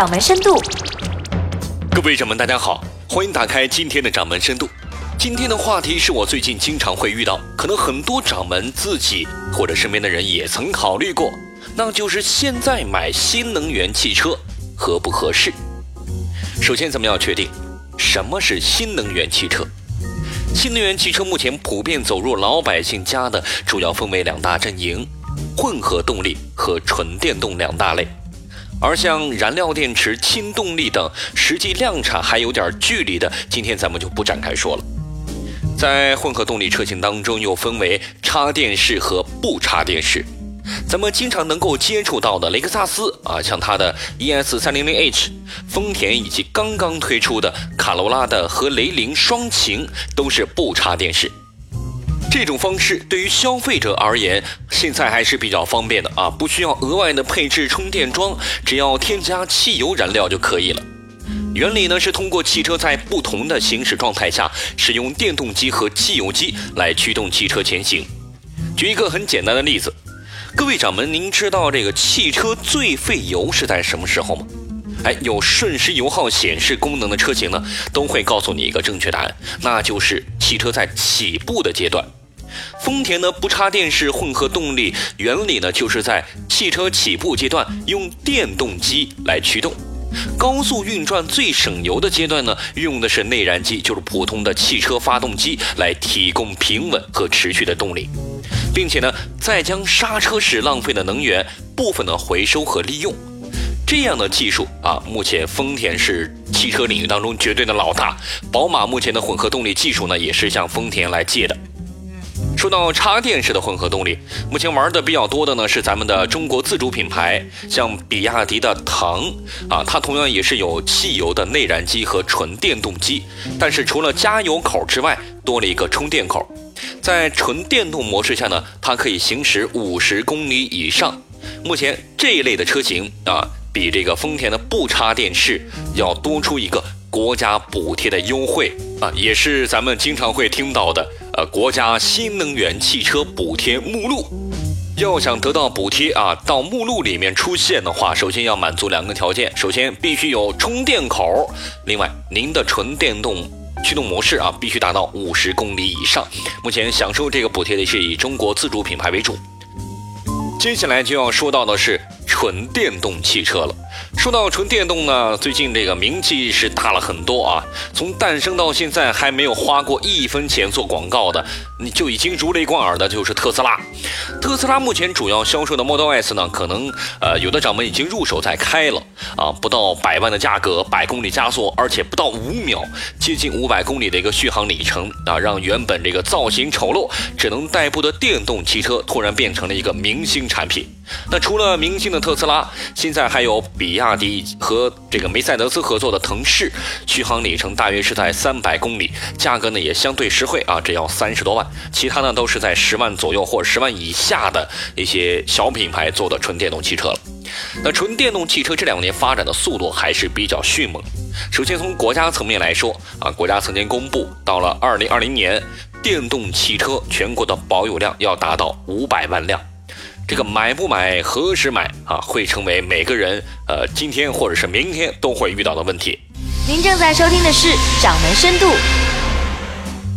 掌门深度。各位掌门，大家好，欢迎打开今天的掌门深度。今天的话题是我最近经常会遇到，可能很多掌门自己或者身边的人也曾考虑过，那就是现在买新能源汽车合不合适？首先，咱们要确定什么是新能源汽车。新能源汽车目前普遍走入老百姓家的，主要分为两大阵营：混合动力和纯电动两大类。而像燃料电池、氢动力等，实际量产还有点距离的，今天咱们就不展开说了。在混合动力车型当中，又分为插电式和不插电式。咱们经常能够接触到的雷克萨斯啊，像它的 ES 三零零 H，丰田以及刚刚推出的卡罗拉的和雷凌双擎，都是不插电式。这种方式对于消费者而言，现在还是比较方便的啊，不需要额外的配置充电桩，只要添加汽油燃料就可以了。原理呢是通过汽车在不同的行驶状态下，使用电动机和汽油机来驱动汽车前行。举一个很简单的例子，各位掌门，您知道这个汽车最费油是在什么时候吗？哎，有瞬时油耗显示功能的车型呢，都会告诉你一个正确答案，那就是汽车在起步的阶段。丰田的不插电式混合动力原理呢，就是在汽车起步阶段用电动机来驱动，高速运转最省油的阶段呢，用的是内燃机，就是普通的汽车发动机来提供平稳和持续的动力，并且呢，再将刹车时浪费的能源部分的回收和利用。这样的技术啊，目前丰田是汽车领域当中绝对的老大，宝马目前的混合动力技术呢，也是向丰田来借的。说到插电式的混合动力，目前玩的比较多的呢是咱们的中国自主品牌，像比亚迪的唐啊，它同样也是有汽油的内燃机和纯电动机，但是除了加油口之外，多了一个充电口。在纯电动模式下呢，它可以行驶五十公里以上。目前这一类的车型啊，比这个丰田的不插电式要多出一个国家补贴的优惠啊，也是咱们经常会听到的。呃，国家新能源汽车补贴目录，要想得到补贴啊，到目录里面出现的话，首先要满足两个条件，首先必须有充电口，另外您的纯电动驱动模式啊，必须达到五十公里以上。目前享受这个补贴的是以中国自主品牌为主。接下来就要说到的是纯电动汽车了。说到纯电动呢，最近这个名气是大了很多啊。从诞生到现在还没有花过一分钱做广告的，你就已经如雷贯耳的，就是特斯拉。特斯拉目前主要销售的 Model S 呢，可能呃有的掌门已经入手在开了啊，不到百万的价格，百公里加速，而且不到五秒，接近五百公里的一个续航里程啊，让原本这个造型丑陋、只能代步的电动汽车突然变成了一个明星产品。那除了明星的特斯拉，现在还有比亚迪和这个梅赛德斯合作的腾势，续航里程大约是在三百公里，价格呢也相对实惠啊，只要三十多万。其他呢都是在十万左右或者十万以下的一些小品牌做的纯电动汽车了。那纯电动汽车这两年发展的速度还是比较迅猛。首先从国家层面来说啊，国家曾经公布，到了二零二零年，电动汽车全国的保有量要达到五百万辆。这个买不买，何时买啊？会成为每个人呃今天或者是明天都会遇到的问题。您正在收听的是《掌门深度》。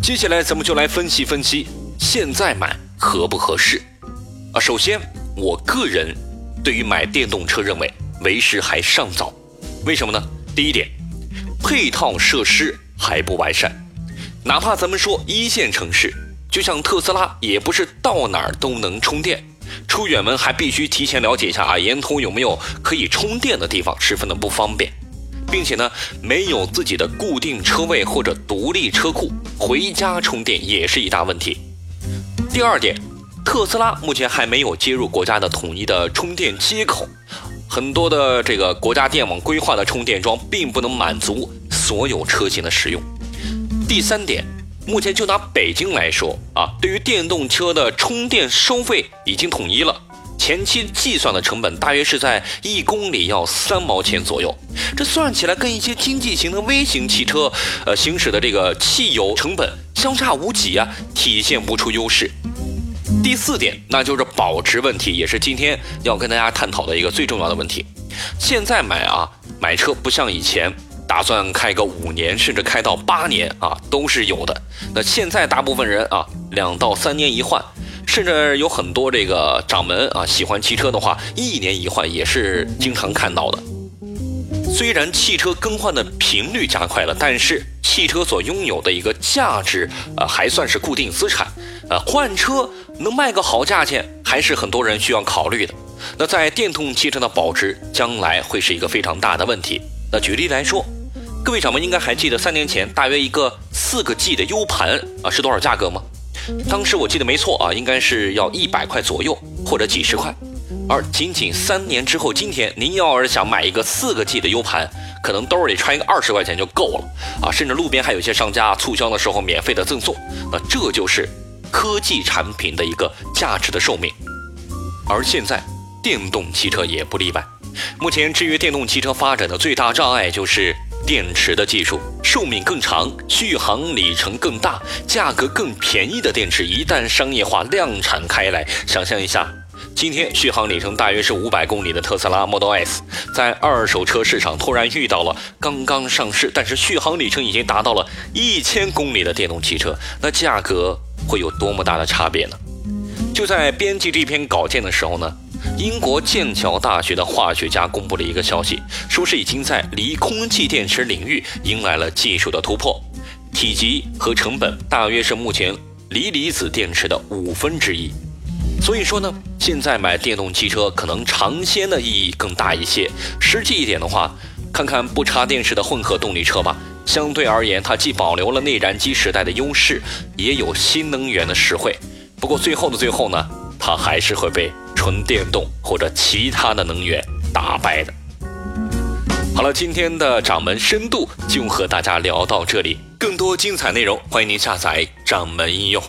接下来咱们就来分析分析，现在买合不合适啊？首先，我个人对于买电动车认为为时还尚早。为什么呢？第一点，配套设施还不完善。哪怕咱们说一线城市，就像特斯拉，也不是到哪儿都能充电。出远门还必须提前了解一下啊，沿途有没有可以充电的地方，十分的不方便，并且呢，没有自己的固定车位或者独立车库，回家充电也是一大问题。第二点，特斯拉目前还没有接入国家的统一的充电接口，很多的这个国家电网规划的充电桩并不能满足所有车型的使用。第三点。目前就拿北京来说啊，对于电动车的充电收费已经统一了，前期计算的成本大约是在一公里要三毛钱左右，这算起来跟一些经济型的微型汽车，呃行驶的这个汽油成本相差无几啊，体现不出优势。第四点，那就是保值问题，也是今天要跟大家探讨的一个最重要的问题。现在买啊，买车不像以前，打算开个五年甚至开到八年啊，都是有的。那现在大部分人啊，两到三年一换，甚至有很多这个掌门啊，喜欢汽车的话，一年一换也是经常看到的。虽然汽车更换的频率加快了，但是汽车所拥有的一个价值，呃，还算是固定资产。呃，换车能卖个好价钱，还是很多人需要考虑的。那在电动汽车的保值，将来会是一个非常大的问题。那举例来说，各位掌门应该还记得三年前大约一个四个 G 的 U 盘啊是多少价格吗？当时我记得没错啊，应该是要一百块左右，或者几十块。而仅仅三年之后，今天您要是想买一个四个 G 的 U 盘，可能兜里揣一个二十块钱就够了啊！甚至路边还有一些商家促销的时候免费的赠送。那这就是科技产品的一个价值的寿命。而现在，电动汽车也不例外。目前，至于电动汽车发展的最大障碍就是电池的技术，寿命更长，续航里程更大，价格更便宜的电池一旦商业化量产开来，想象一下。今天续航里程大约是五百公里的特斯拉 Model S，在二手车市场突然遇到了刚刚上市，但是续航里程已经达到了一千公里的电动汽车，那价格会有多么大的差别呢？就在编辑这篇稿件的时候呢，英国剑桥大学的化学家公布了一个消息，说是已经在锂空气电池领域迎来了技术的突破，体积和成本大约是目前锂离子电池的五分之一。所以说呢，现在买电动汽车可能尝鲜的意义更大一些。实际一点的话，看看不插电式的混合动力车吧。相对而言，它既保留了内燃机时代的优势，也有新能源的实惠。不过最后的最后呢，它还是会被纯电动或者其他的能源打败的。好了，今天的掌门深度就和大家聊到这里。更多精彩内容，欢迎您下载掌门应用。